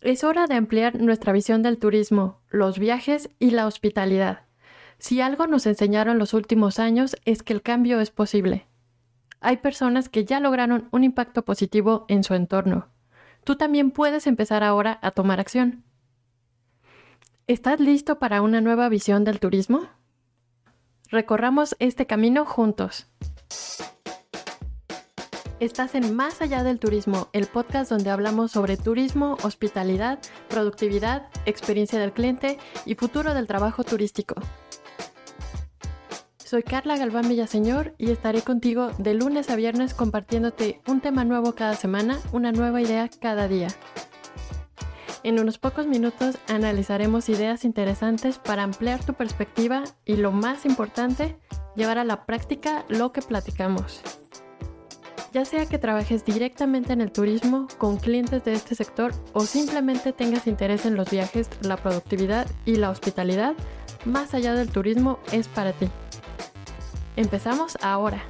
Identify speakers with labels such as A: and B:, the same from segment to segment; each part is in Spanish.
A: Es hora de ampliar nuestra visión del turismo, los viajes y la hospitalidad. Si algo nos enseñaron los últimos años es que el cambio es posible. Hay personas que ya lograron un impacto positivo en su entorno. Tú también puedes empezar ahora a tomar acción. ¿Estás listo para una nueva visión del turismo? Recorramos este camino juntos. Estás en Más allá del turismo, el podcast donde hablamos sobre turismo, hospitalidad, productividad, experiencia del cliente y futuro del trabajo turístico. Soy Carla Galván Villaseñor y estaré contigo de lunes a viernes compartiéndote un tema nuevo cada semana, una nueva idea cada día. En unos pocos minutos analizaremos ideas interesantes para ampliar tu perspectiva y lo más importante, llevar a la práctica lo que platicamos. Ya sea que trabajes directamente en el turismo con clientes de este sector o simplemente tengas interés en los viajes, la productividad y la hospitalidad, más allá del turismo es para ti. Empezamos ahora.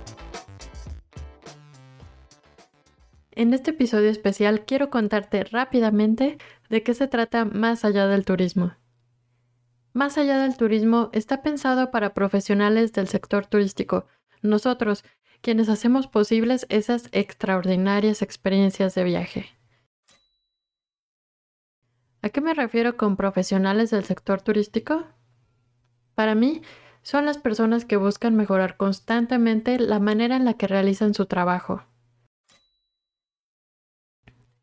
A: En este episodio especial quiero contarte rápidamente de qué se trata Más allá del turismo. Más allá del turismo está pensado para profesionales del sector turístico, nosotros, quienes hacemos posibles esas extraordinarias experiencias de viaje. ¿A qué me refiero con profesionales del sector turístico? Para mí, son las personas que buscan mejorar constantemente la manera en la que realizan su trabajo.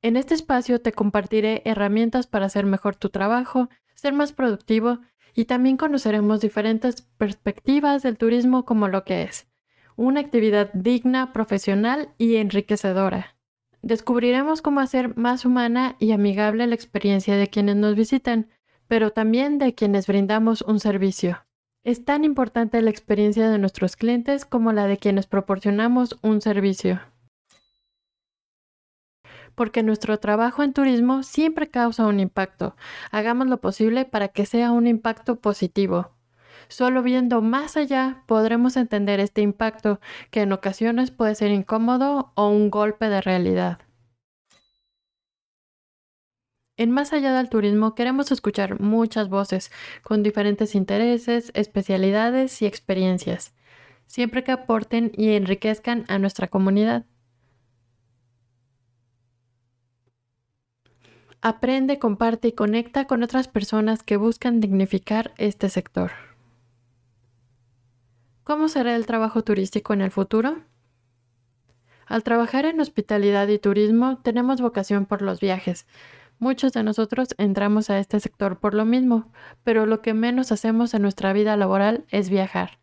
A: En este espacio te compartiré herramientas para hacer mejor tu trabajo, ser más productivo y también conoceremos diferentes perspectivas del turismo como lo que es, una actividad digna, profesional y enriquecedora. Descubriremos cómo hacer más humana y amigable la experiencia de quienes nos visitan, pero también de quienes brindamos un servicio. Es tan importante la experiencia de nuestros clientes como la de quienes proporcionamos un servicio porque nuestro trabajo en turismo siempre causa un impacto. Hagamos lo posible para que sea un impacto positivo. Solo viendo más allá podremos entender este impacto que en ocasiones puede ser incómodo o un golpe de realidad. En Más allá del turismo queremos escuchar muchas voces con diferentes intereses, especialidades y experiencias, siempre que aporten y enriquezcan a nuestra comunidad. Aprende, comparte y conecta con otras personas que buscan dignificar este sector. ¿Cómo será el trabajo turístico en el futuro? Al trabajar en hospitalidad y turismo tenemos vocación por los viajes. Muchos de nosotros entramos a este sector por lo mismo, pero lo que menos hacemos en nuestra vida laboral es viajar.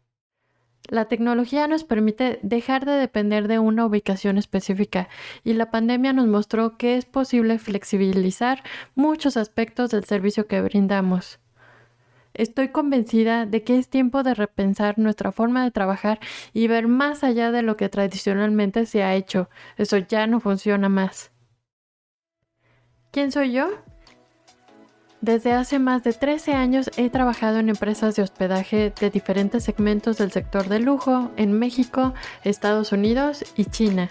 A: La tecnología nos permite dejar de depender de una ubicación específica y la pandemia nos mostró que es posible flexibilizar muchos aspectos del servicio que brindamos. Estoy convencida de que es tiempo de repensar nuestra forma de trabajar y ver más allá de lo que tradicionalmente se ha hecho. Eso ya no funciona más. ¿Quién soy yo? Desde hace más de 13 años he trabajado en empresas de hospedaje de diferentes segmentos del sector de lujo en México, Estados Unidos y China.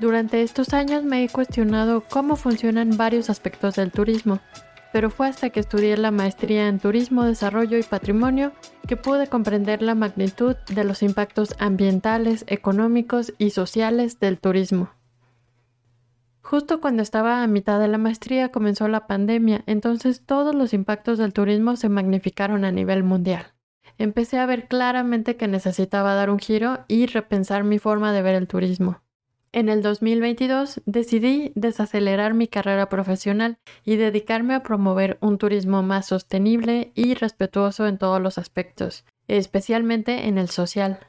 A: Durante estos años me he cuestionado cómo funcionan varios aspectos del turismo, pero fue hasta que estudié la maestría en Turismo, Desarrollo y Patrimonio que pude comprender la magnitud de los impactos ambientales, económicos y sociales del turismo. Justo cuando estaba a mitad de la maestría comenzó la pandemia, entonces todos los impactos del turismo se magnificaron a nivel mundial. Empecé a ver claramente que necesitaba dar un giro y repensar mi forma de ver el turismo. En el 2022 decidí desacelerar mi carrera profesional y dedicarme a promover un turismo más sostenible y respetuoso en todos los aspectos, especialmente en el social.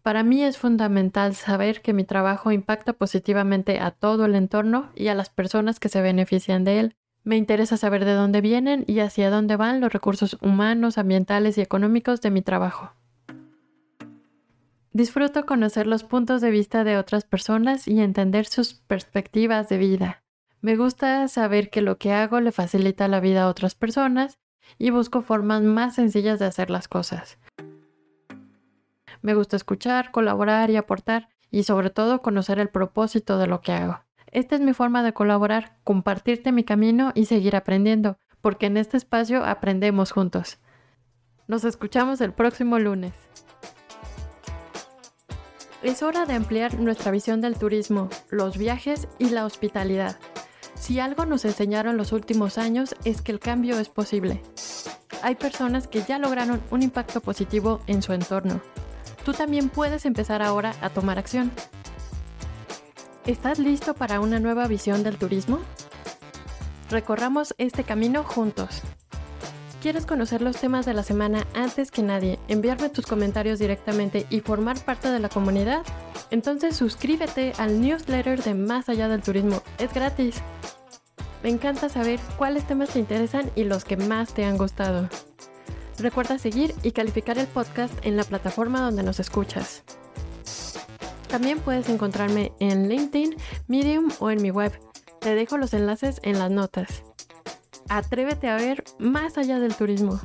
A: Para mí es fundamental saber que mi trabajo impacta positivamente a todo el entorno y a las personas que se benefician de él. Me interesa saber de dónde vienen y hacia dónde van los recursos humanos, ambientales y económicos de mi trabajo. Disfruto conocer los puntos de vista de otras personas y entender sus perspectivas de vida. Me gusta saber que lo que hago le facilita la vida a otras personas y busco formas más sencillas de hacer las cosas. Me gusta escuchar, colaborar y aportar y sobre todo conocer el propósito de lo que hago. Esta es mi forma de colaborar, compartirte mi camino y seguir aprendiendo, porque en este espacio aprendemos juntos. Nos escuchamos el próximo lunes. Es hora de ampliar nuestra visión del turismo, los viajes y la hospitalidad. Si algo nos enseñaron los últimos años es que el cambio es posible. Hay personas que ya lograron un impacto positivo en su entorno. Tú también puedes empezar ahora a tomar acción. ¿Estás listo para una nueva visión del turismo? Recorramos este camino juntos. ¿Quieres conocer los temas de la semana antes que nadie, enviarme tus comentarios directamente y formar parte de la comunidad? Entonces suscríbete al newsletter de Más Allá del Turismo. Es gratis. Me encanta saber cuáles temas te interesan y los que más te han gustado. Recuerda seguir y calificar el podcast en la plataforma donde nos escuchas. También puedes encontrarme en LinkedIn, Medium o en mi web. Te dejo los enlaces en las notas. Atrévete a ver más allá del turismo.